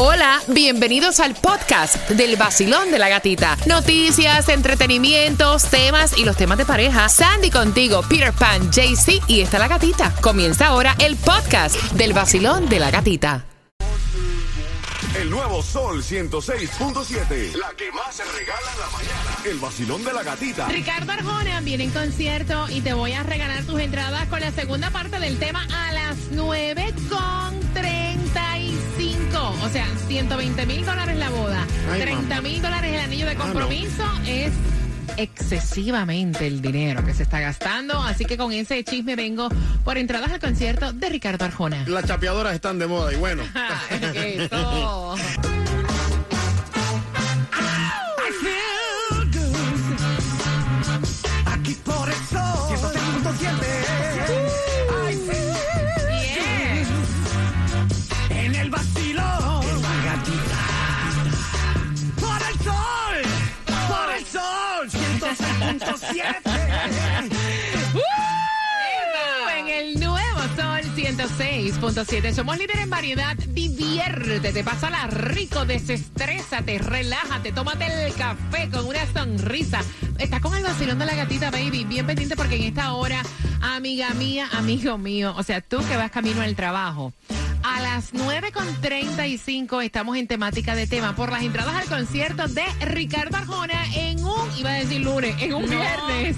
Hola, bienvenidos al podcast del vacilón de la gatita. Noticias, entretenimientos, temas y los temas de pareja. Sandy contigo, Peter Pan, JC y está la gatita. Comienza ahora el podcast del vacilón de la gatita. El nuevo Sol 106.7. La que más se regala en la mañana. El vacilón de la gatita. Ricardo Arjona viene en concierto y te voy a regalar tus entradas con la segunda parte del tema a las 9 con 35. O sea, 120 mil dólares la boda, Ay, 30 mil dólares el anillo de no. compromiso. Es excesivamente el dinero que se está gastando. Así que con ese chisme vengo por entradas al concierto de Ricardo Arjona. Las chapeadoras están de moda y bueno. Eso. 107. en el nuevo Sol 106.7. Somos líderes en variedad. Diviértete, pásala rico, desestrésate, relájate, tómate el café con una sonrisa. Estás con el vacilón de la gatita, baby. Bien pendiente porque en esta hora, amiga mía, amigo mío, o sea, tú que vas camino al trabajo a las 9.35 estamos en temática de tema. Por las entradas al concierto de Ricardo Arjona en un, iba a decir lunes, en un viernes,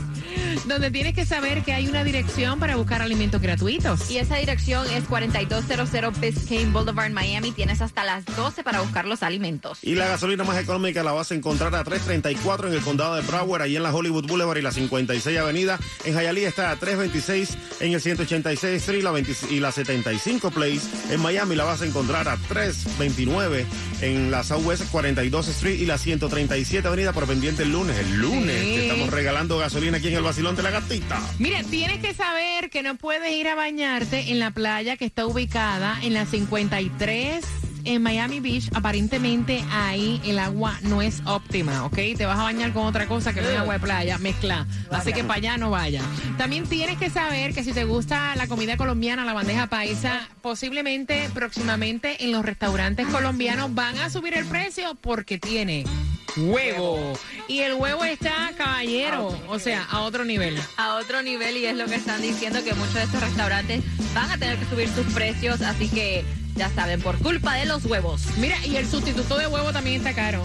donde tienes que saber que hay una dirección para buscar alimentos gratuitos. Y esa dirección es 4200 Biscayne Boulevard, Miami. Tienes hasta las 12 para buscar los alimentos. Y la gasolina más económica la vas a encontrar a 3.34 en el condado de Broward, ahí en la Hollywood Boulevard y la 56 Avenida. En Hialeah está a 3.26 en el 186 Street la 20 y la 75 Place. En Miami la vas a encontrar a 3.29 en la Southwest 42 Street y la 137 Avenida por pendiente el lunes. El lunes Sí. estamos regalando gasolina aquí en el de la gatita. Mira, tienes que saber que no puedes ir a bañarte en la playa que está ubicada en la 53 en Miami Beach. Aparentemente ahí el agua no es óptima, ¿ok? Te vas a bañar con otra cosa que no es agua de playa, mezcla. Así que para allá no vaya. También tienes que saber que si te gusta la comida colombiana, la bandeja paisa, posiblemente próximamente en los restaurantes colombianos van a subir el precio porque tiene huevo. Y el huevo está, caballero, o sea, a otro nivel. A otro nivel y es lo que están diciendo que muchos de estos restaurantes van a tener que subir sus precios. Así que ya saben, por culpa de los huevos. Mira, y el sustituto de huevo también está caro.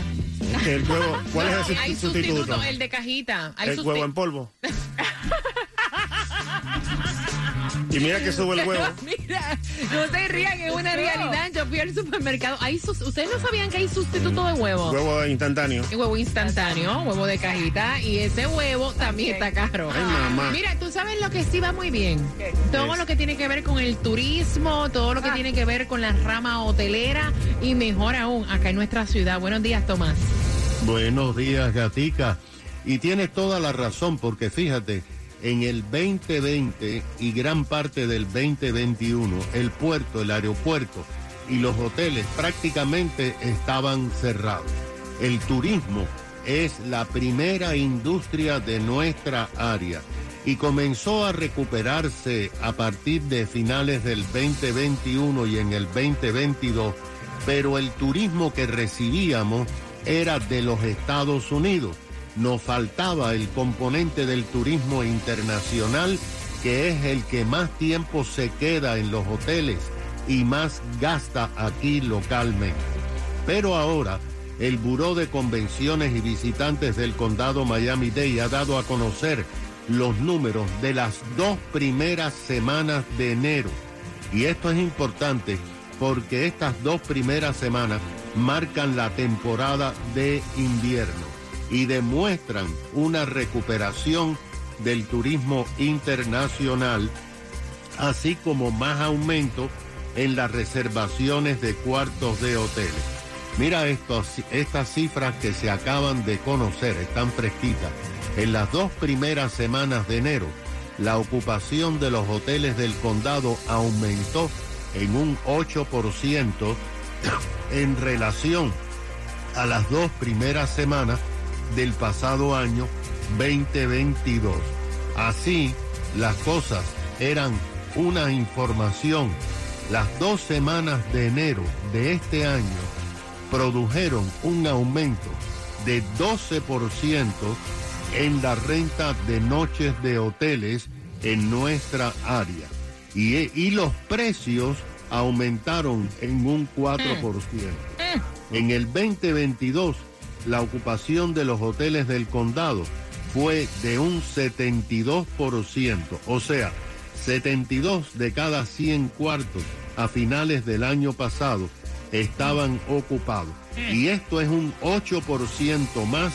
El huevo, ¿Cuál No, es el hay sustituto? sustituto, el de cajita. Hay El huevo en polvo. y mira que sube el huevo. Mira, no se rían, es una realidad. Yo fui al supermercado. Sus- ¿Ustedes no sabían que hay sustituto de huevo? Huevo instantáneo. Y Huevo instantáneo, huevo de cajita, y ese huevo también está caro. Ay, mamá. Mira, tú sabes lo que sí va muy bien. Todo Es. lo que tiene que ver con el turismo, todo lo que tiene que ver con la rama hotelera y mejor aún acá en nuestra ciudad. Buenos días, Tomás. Buenos días, Gatica. Y tienes toda la razón, porque fíjate, en el 2020 y gran parte del 2021, el puerto, el aeropuerto y los hoteles prácticamente estaban cerrados. El turismo es la primera industria de nuestra área y comenzó a recuperarse a partir de finales del 2021 y en el 2022, pero el turismo que recibíamos era de los Estados Unidos. Nos faltaba el componente del turismo internacional, que es el que más tiempo se queda en los hoteles y más gasta aquí localmente. Pero ahora, el Buró de Convenciones y Visitantes del Condado Miami-Dade ha dado a conocer los números de las dos primeras semanas de enero. Y esto es importante porque estas dos primeras semanas marcan la temporada de invierno y demuestran una recuperación del turismo internacional, así como más aumento en las reservaciones de cuartos de hoteles. Mira estas cifras que se acaban de conocer, están fresquitas. En las dos primeras semanas de enero, la ocupación de los hoteles del condado aumentó en un 8% en relación a las dos primeras semanas del pasado año 2022. Así, las cosas eran una información. Las dos semanas de enero de este año produjeron un aumento de 12% en la renta de noches de hoteles en nuestra área. Y, y los precios aumentaron en un 4%. En el 2022, la ocupación de los hoteles del condado fue de un 72%, o sea, 72 de cada 100 cuartos a finales del año pasado estaban ocupados. Y esto es un 8% más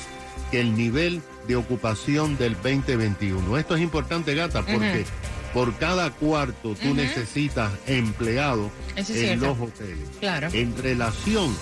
que el nivel de ocupación del 2021. Esto es importante, gata, porque por cada cuarto tú necesitas Eso es en cierto. los hoteles. Claro. En relación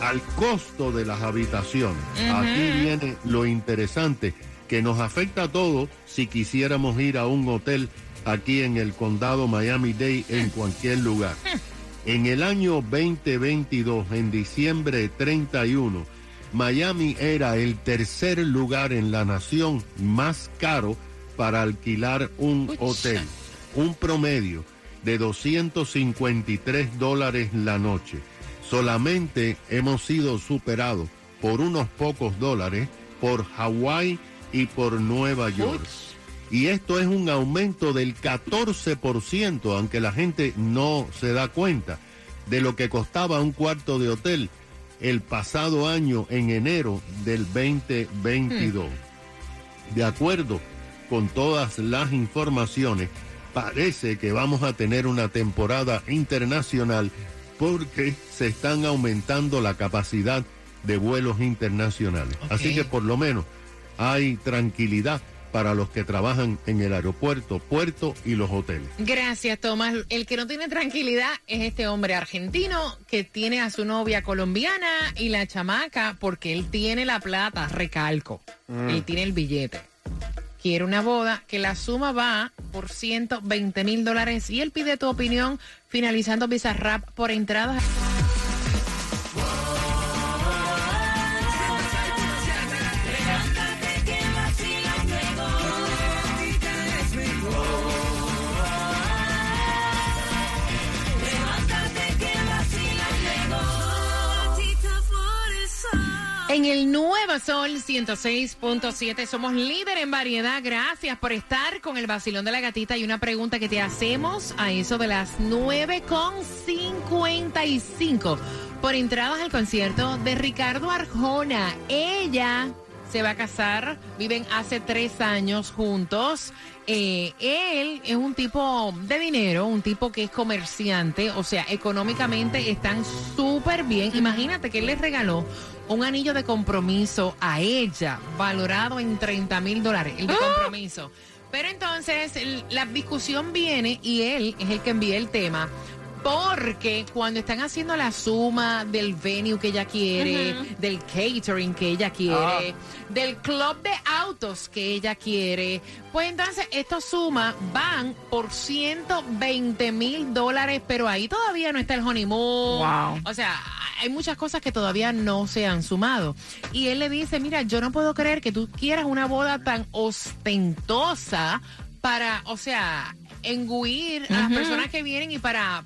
al costo de las habitaciones, aquí viene lo interesante que nos afecta a todos si quisiéramos ir a un hotel aquí en el condado Miami-Dade en cualquier lugar. En el año 2022, en diciembre 31, Miami era el tercer lugar en la nación más caro para alquilar un Ucha. hotel. Un promedio de 253 dólares la noche. Solamente hemos sido superados por unos pocos dólares por Hawái y por Nueva York. Y esto es un aumento del 14%, aunque la gente no se da cuenta de lo que costaba un cuarto de hotel el pasado año en enero del 2022. De acuerdo con todas las informaciones, parece que vamos a tener una temporada internacional porque se están aumentando la capacidad de vuelos internacionales. Así que por lo menos hay tranquilidad para los que trabajan en el aeropuerto, puerto y los hoteles. Gracias, Tomás. El que no tiene tranquilidad es este hombre argentino que tiene a su novia colombiana y la chamaca porque él tiene la plata, recalco. Él tiene el billete. Quiere una boda que la suma va por 120 mil dólares y él pide tu opinión finalizando Bizarrap por entradas. En el Nuevo Sol 106.7 somos líder en variedad. Gracias por estar con el vacilón de la gatita. Y una pregunta que te hacemos a eso de las 9.55 por entradas al concierto de Ricardo Arjona. Ella se va a casar, viven hace tres años juntos. Eh, él es un tipo de dinero, un tipo que es comerciante, o sea, económicamente están súper bien. Imagínate que él les regaló un anillo de compromiso a ella, valorado en 30 mil dólares, el de compromiso. Pero entonces la discusión viene y él es el que envía el tema. Porque cuando están haciendo la suma del venue que ella quiere, del catering que ella quiere, del club de autos que ella quiere, pues entonces estos sumas van por 120 mil dólares, pero ahí todavía no está el honeymoon. Wow. O sea, hay muchas cosas que todavía no se han sumado. Y él le dice, mira, yo no puedo creer que tú quieras una boda tan ostentosa para, o sea, engullir a las personas que vienen y para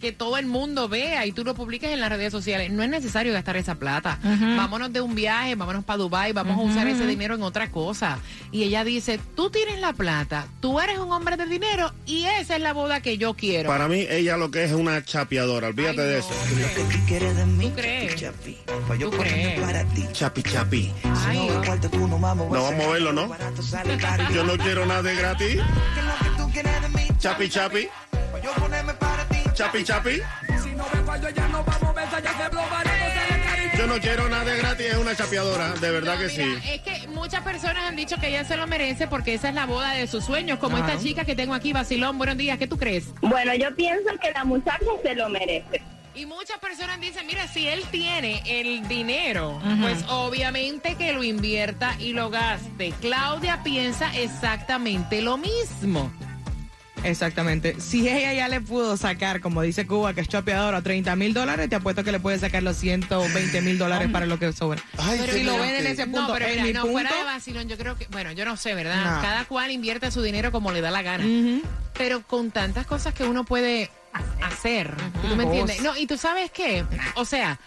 que todo el mundo vea y tú lo publiques en las redes sociales. No es necesario gastar esa plata. Vámonos de un viaje, vámonos para Dubai, vamos a usar ese dinero en otra cosa. Y ella dice, tú tienes la plata, tú eres un hombre de dinero y esa es la boda que yo quiero. Para mí, ella lo que es una chapeadora, olvídate Ay, de no, eso. ¿Tú crees? ¿Tú ponerme crees? para ti. Chapi, chapi. Ay, Si no, vamos a verlo, ¿no? Yo no quiero nada de gratis. ¿Qué es lo que tú quieres de mí? Chapi, chapi. Chapi, chapi. Si no me fallo ya no vamos a ver, ya se caro. Yo no quiero nada de gratis, es una chapeadora, de verdad No, que mira, sí. Es que muchas personas han dicho que ella se lo merece porque esa es la boda de sus sueños, como esta chica que tengo aquí, Basilón. Buenos días, ¿qué tú crees? Bueno, yo pienso que la muchacha se lo merece. Y muchas personas dicen, mira, si él tiene el dinero, pues obviamente que lo invierta y lo gaste. Claudia piensa exactamente lo mismo. Exactamente. Si ella ya le pudo sacar, como dice Cuba, que es chapeadora, 30 mil dólares, te apuesto que le puede sacar los 120 mil dólares para lo que sobra. Ay, si lo ven en ese punto, no, pero en mira, mi no, punto, fuera de vacilón, yo creo que, bueno, yo no sé, ¿verdad? No. Cada cual invierte su dinero como le da la gana. Pero con tantas cosas que uno puede hacer, ¿tú me entiendes? No, y tú sabes qué, o sea,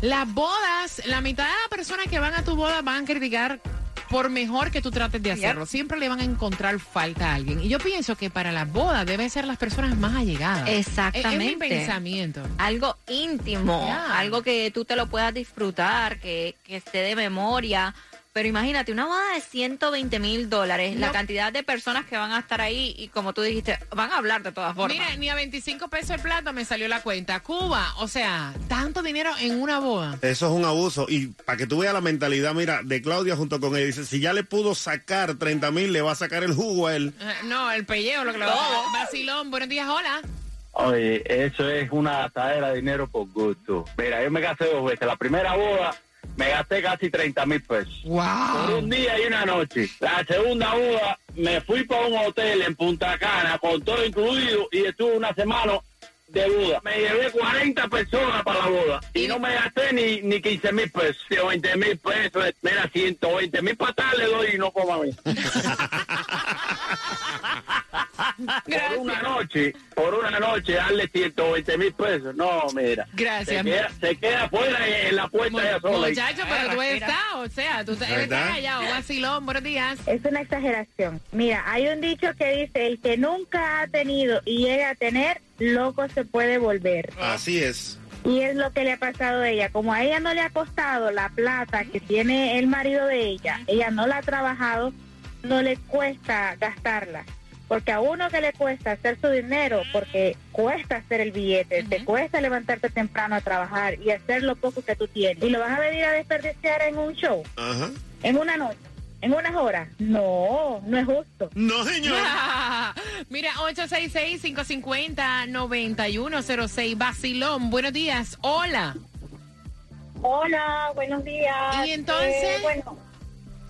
Las bodas, la mitad de las personas que van a tu boda van a criticar por mejor que tú trates de hacerlo. Siempre le van a encontrar falta a alguien. Y yo pienso que para las bodas deben ser las personas más allegadas. Exactamente. Es, es mi pensamiento. Algo íntimo, algo que tú te lo puedas disfrutar, que, que esté de memoria. Pero imagínate, una boda de 120 mil dólares, la cantidad de personas que van a estar ahí y como tú dijiste, van a hablar de todas formas. Mira, ni a 25 pesos el plato me salió la cuenta. Cuba, o sea, tanto dinero en una boda. Eso es un abuso. Y para que tú veas la mentalidad, mira, de Claudia junto con él, dice, si ya le pudo sacar 30 mil, le va a sacar el jugo a él. Eh, No, el pellejo, lo que lo va a Vacilón, buenos días, hola. Oye, eso es una gastadera de dinero por gusto. Mira, yo me gasté dos veces. La primera boda me gasté casi 30 mil pesos. Por Wow. un día y una noche. La segunda boda me fui para un hotel en Punta Cana con todo incluido y estuve una semana de boda. Me llevé 40 personas para la boda y no me gasté ni, ni 15 mil pesos, 20 mil pesos. Mira, 120 mil patadas le doy y no como a mí. Por una noche, por una noche darle 120 mil pesos. No, mira. Gracias. Se queda, se queda fuera en la puerta ya sola. Muchacho, pero tú estás, o sea, tú estás callado. Vacilón, buenos días. Es una exageración. Mira, hay un dicho que dice, el que nunca ha tenido y llega a tener, loco se puede volver. Así es. Y es lo que le ha pasado a ella. Como a ella no le ha costado la plata que tiene el marido de ella, ella no la ha trabajado, no le cuesta gastarla. Porque a uno que le cuesta hacer su dinero, porque cuesta hacer el billete, te cuesta levantarte temprano a trabajar y hacer lo poco que tú tienes. Y lo vas a venir a desperdiciar en un show, Ajá. en una noche, en unas horas. No, no es justo. No, señor. Mira, 866-550-9106. Vacilón, buenos días. Hola. Hola, buenos días. ¿Y entonces? Eh, bueno,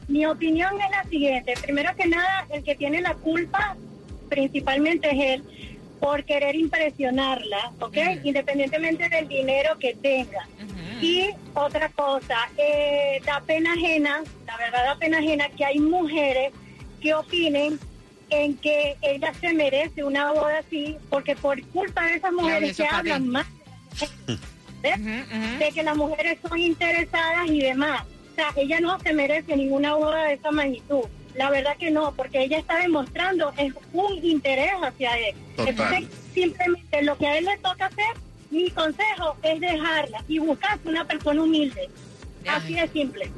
mi opinión es la siguiente. Primero que nada, el que tiene la culpa principalmente es él por querer impresionarla, ¿ok? Independientemente del dinero que tenga. Y otra cosa, eh, da pena ajena, la verdad da pena ajena que hay mujeres que opinen en que ella se merece una boda así, porque por culpa de esas mujeres que hablan más ¿ves? de que las mujeres son interesadas y demás. O sea, ella no se merece ninguna boda de esa magnitud. La verdad que no, porque ella está demostrando es un interés hacia él. Total. Entonces, simplemente lo que a él le toca hacer, mi consejo es dejarla y buscarse una persona humilde. Así de simple.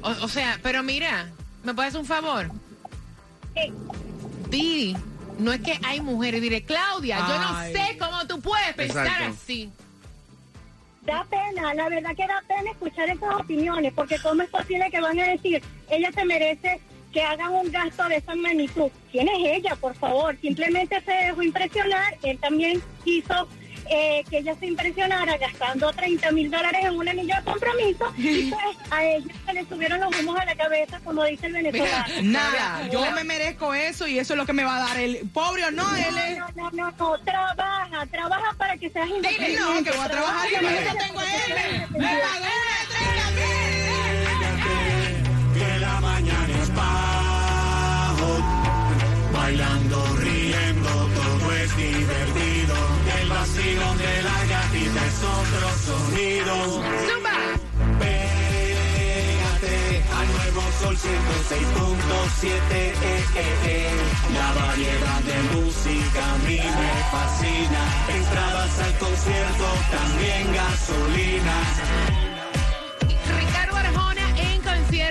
O, o sea, pero mira, ¿me puedes hacer un favor? Sí. No es que hay mujeres. Diré, Claudia, yo no sé cómo tú puedes pensar Exacto. así. Da pena, la verdad que da pena escuchar esas opiniones, porque cómo es posible que van a decir, ella se merece que hagan un gasto de esa magnitud. ¿Quién es ella, por favor? Simplemente se dejó impresionar, él también quiso eh, que ella se impresionara gastando 30 mil dólares en un anillo de compromiso, y pues a ella se le subieron los humos a la cabeza, como dice el venezolano. Nada, yo me merezco eso y eso es lo que me va a dar el pobre o no, él es... No, no, no, no, trabaja, trabaja para que seas independiente. No, que voy a trabajar y Trabaja yo tengo a que él. Me pagó una Que bailando, riendo, todo es divertido. El vacilón de la gatita es otro sonido. ¡Zumba! Pégate al nuevo sol 106.7. Eh, eh, eh. La variedad de música a mí me fascina. Entradas al concierto, también gasolina.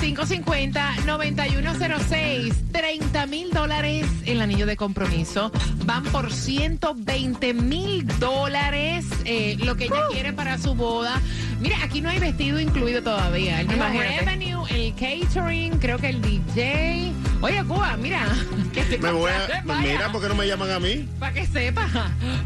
866-550-9106. 30 mil dólares el anillo de compromiso. Van por 120 mil dólares eh, lo que ella quiere para su boda. Mira, aquí no hay vestido incluido todavía. El revenue, el catering, creo que el DJ. Oye, Cuba, mira. que Me voy a. Mira, ¿por qué no me llaman a mí? Para que sepa.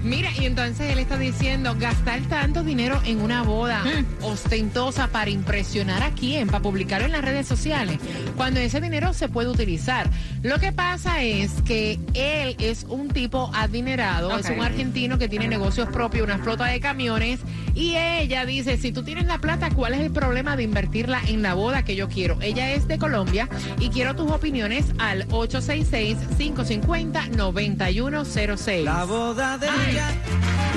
Mira, y entonces él está diciendo, gastar tanto dinero en una boda Mm. ostentosa para impresionar a quién, para publicarlo en las redes sociales, cuando ese dinero se puede utilizar. Lo que pasa es que él es un tipo adinerado, es un argentino que tiene negocios propios, una flota de camiones, y ella dice, si tú tienes la plata, ¿cuál es el problema de invertirla en la boda que yo quiero? Ella es de Colombia y quiero tus opiniones al 866-550-9106. La boda de Ay. ella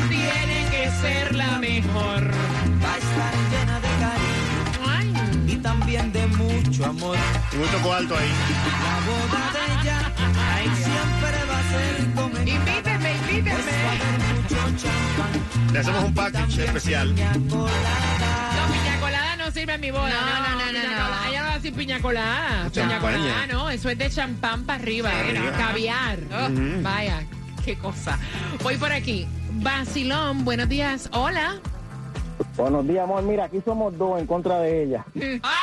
tiene que ser la mejor. va a estar llena de cariño y también de mucho amor. Y mucho cuarto ahí. La boda de ella siempre va a ser Invíteme, invíteme. mucho champán. Le hacemos un package especial. Sirve en mi boda. No, no, no, no, no. colada. Ella no va a decir piña colada. Piña Champaña. colada, no. Eso es de champán para arriba. Arriba. Era caviar. Oh, Vaya, qué cosa. Voy por aquí. Basilón, buenos días. Hola. Buenos días, amor. Mira, aquí somos dos en contra de ella. ¡Ah!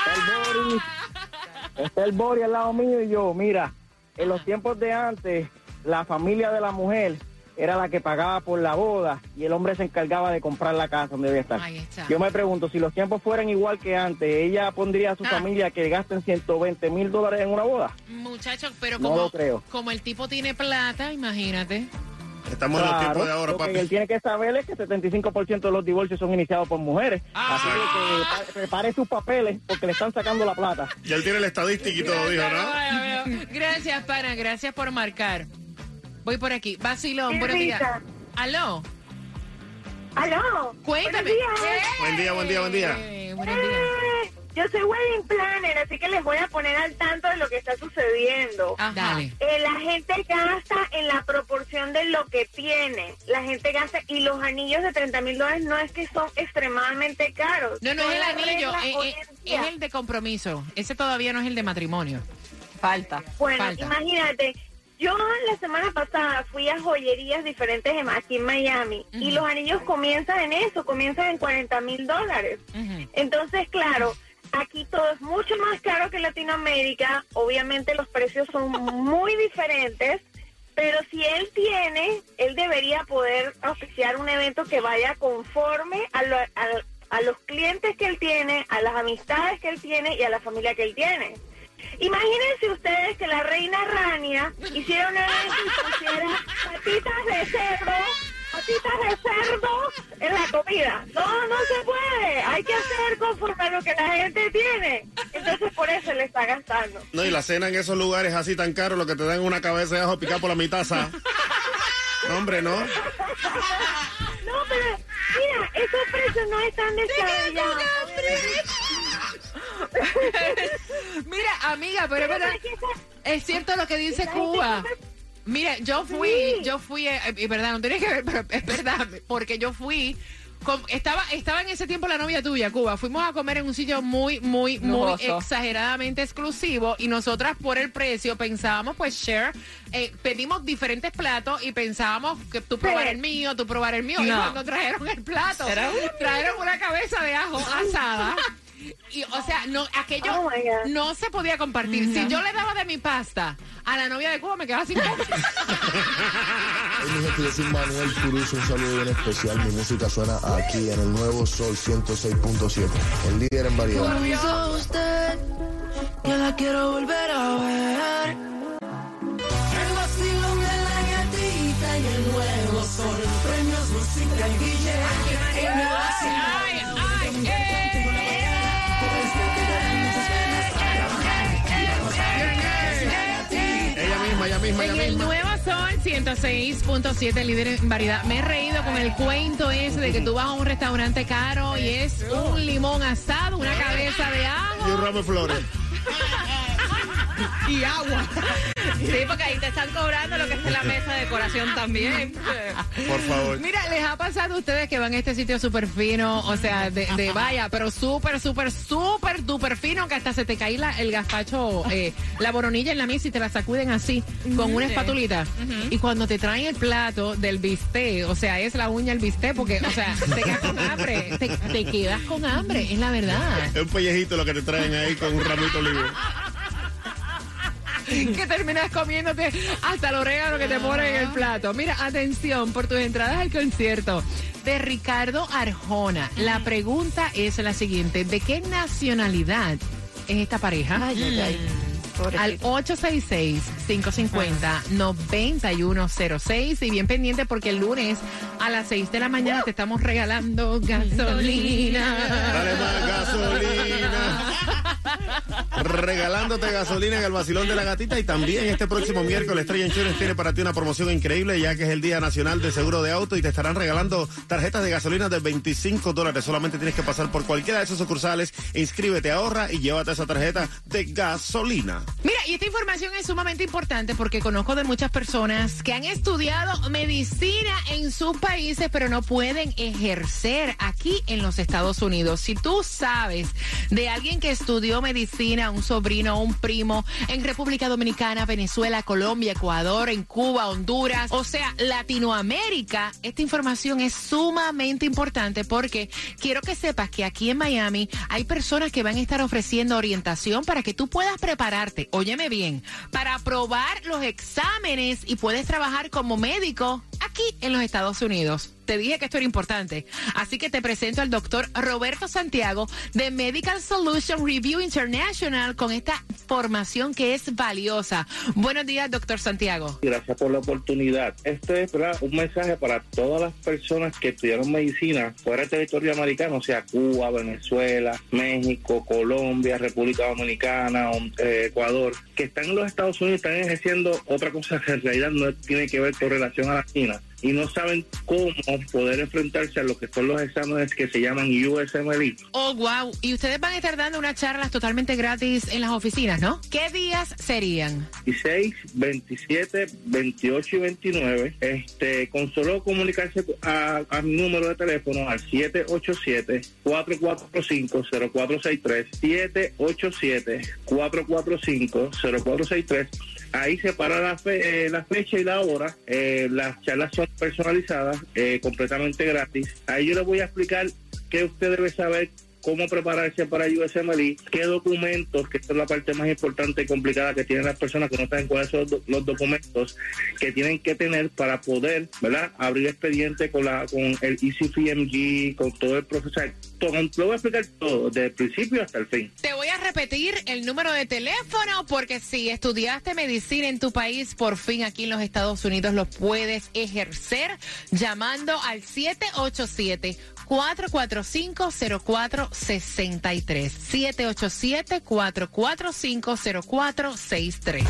Está el Bori al lado mío y yo. Mira, en los tiempos de antes, la familia de la mujer era la que pagaba por la boda y el hombre se encargaba de comprar la casa donde debía estar. Ahí está. Yo me pregunto, si los tiempos fueran igual que antes, ¿ella pondría a su Ah. familia que gasten 120 mil dólares en una boda? Muchachos, pero No como, lo creo. como el tipo tiene plata, imagínate. Estamos en los tiempos de ahora, lo que papi. él tiene que saber es que 75% de los divorcios son iniciados por mujeres. Ah. Así que pa- prepare sus papeles porque le están sacando la plata. Ya él tiene la estadística y todo, dijo, ¿no? Gracias, pana. Gracias por marcar. Voy por aquí. Basilón, buenos días. Aló. Aló. Cuéntame. Buenos días. Buen día, buen día, buen día. Eh, buenos días. Eh, Yo soy wedding planner, así que les voy a poner al tanto de lo que está sucediendo. Ajá. Dale. Eh, la gente gasta en la proporción de lo que tiene. La gente gasta y los anillos de 30 mil dólares no es que son extremadamente caros. No, no es el anillo, es, el de compromiso. Ese todavía no es el de matrimonio. Falta. Bueno, Falta. imagínate, yo la semana pasada fui a joyerías diferentes en- aquí en Miami y los anillos comienzan en eso, comienzan en 40 mil dólares. Entonces, claro, aquí todo es mucho más caro que en Latinoamérica. Obviamente los precios son muy diferentes, pero si él tiene, él debería poder oficiar un evento que vaya conforme a, lo- a- a los clientes que él tiene, a las amistades que él tiene y a la familia que él tiene. Imagínense ustedes que la reina Rania hiciera un evento y pusiera patitas de cerdo, patitas de cerdo en la comida. No, no se puede. Hay que hacer conforme a lo que la gente tiene. Entonces por eso le está gastando. No, y la cena en esos lugares así tan caros, lo que te dan una cabeza de ajo picada por la mitad, ¿sabes? No, hombre, no. No, pero mira, esos precios no están descabellados. Mira, amiga, pero es verdad, es cierto lo que dice Cuba. Mira, yo fui, Sí. yo fui, eh, y verdad, no tiene que ver, pero es verdad, porque yo fui, estaba, estaba en ese tiempo la novia tuya, Cuba, fuimos a comer en un sitio muy, muy, muy exageradamente exclusivo y nosotras por el precio pensábamos, pues, share, eh, pedimos diferentes platos y pensábamos que tú probar el mío, tú probar el mío, y cuando trajeron el plato, trajeron una cabeza de ajo asada. Y, o sea, no, aquello Oh, no se podía compartir. Si yo le daba de mi pasta a la novia de Cuba, me quedaba sin yo soy Manuel Turizo, un saludo bien especial. Mi música suena aquí en el nuevo Sol 106.7, el líder en variedad. Hizo usted, yo la quiero volver a ver. El vacilón de la gatita y el nuevo sol. Premios, música y billete. El vacilón. Ay, ay, misma, En el misma. Nuevo Sol 106.7, líder en variedad. Me he reído con el cuento ese de que tú vas a un restaurante caro y es un limón asado, una cabeza de Y un ajo. ramo de flores. y agua. Sí, porque ahí te están cobrando lo que es en la mesa de decoración también. Por favor. Mira, les ha pasado a ustedes que van a este sitio súper fino, o sea, de, de vaya, pero súper, súper, súper, duper fino, que hasta se te cae la- el gazpacho, eh, la boronilla en la mesa y te la sacuden así, con una espatulita. Y cuando te traen el plato del bistec, o sea, es la uña el bistec, porque, o sea, te quedas con hambre, te, te quedas con hambre, es la verdad. Es un pellejito lo que te traen ahí con un ramito olivo. que terminas comiéndote hasta el orégano que te ponen en el plato. Mira, atención, por tus entradas al concierto de Ricardo Arjona. La pregunta es la siguiente, ¿de qué nacionalidad es esta pareja? Al 866-550-9106 y bien pendiente porque el lunes a las 6 de la mañana te estamos regalando gasolina. Dale más gasolina. Regalándote gasolina en el vacilón de la gatita y también este próximo miércoles Estrella Insurance tiene para ti una promoción increíble ya que es el Día Nacional de Seguro de Auto y te estarán regalando tarjetas de gasolina de 25 dólares. Solamente tienes que pasar por cualquiera de esos sucursales, inscríbete, ahorra y llévate esa tarjeta de gasolina. Mira, y esta información es sumamente importante porque conozco de muchas personas que han estudiado medicina en sus países, pero no pueden ejercer aquí en los Estados Unidos. Si tú sabes de alguien que estudió medicina, un sobrino, un primo, en República Dominicana, Venezuela, Colombia, Ecuador, en Cuba, Honduras, o sea, Latinoamérica, esta información es sumamente importante porque quiero que sepas que aquí en Miami hay personas que van a estar ofreciendo orientación para que tú puedas prepararte, óyeme bien, para aprobar los exámenes y puedes trabajar como médico aquí en los Estados Unidos. Te dije que esto era importante. Así que te presento al doctor Roberto Santiago de Medical Solution Review International con esta formación que es valiosa. Buenos días, doctor Santiago. Gracias por la oportunidad. Este es ¿verdad? un mensaje para todas las personas que estudiaron medicina fuera del territorio americano, o sea, Cuba, Venezuela, México, Colombia, República Dominicana, eh, Ecuador, que están en los Estados Unidos y están ejerciendo otra cosa que en realidad no tiene que ver con relación a la China y no saben cómo poder enfrentarse a lo que son los exámenes que se llaman USMLE. Oh, wow. Y ustedes van a estar dando unas charlas totalmente gratis en las oficinas, ¿no? ¿Qué días serían? 16, 27, 28 y 29. Este, con solo comunicarse a, a mi número de teléfono al 787-445-0463, 787-445-0463. Ahí se para la, fe- eh, la fecha y la hora. Eh, las charlas son personalizadas, eh, completamente gratis. Ahí yo les voy a explicar qué usted debe saber cómo prepararse para USMLE, qué documentos, que esta es la parte más importante y complicada que tienen las personas que no saben cuáles son los, do- los documentos que tienen que tener para poder, ¿verdad?, abrir expediente con la con el ECFMG, con todo el proceso. Lo voy a explicar todo, desde el principio hasta el fin. Te voy a repetir el número de teléfono porque si estudiaste medicina en tu país, por fin aquí en los Estados Unidos lo puedes ejercer llamando al 787 445-0463. 787-445-0463.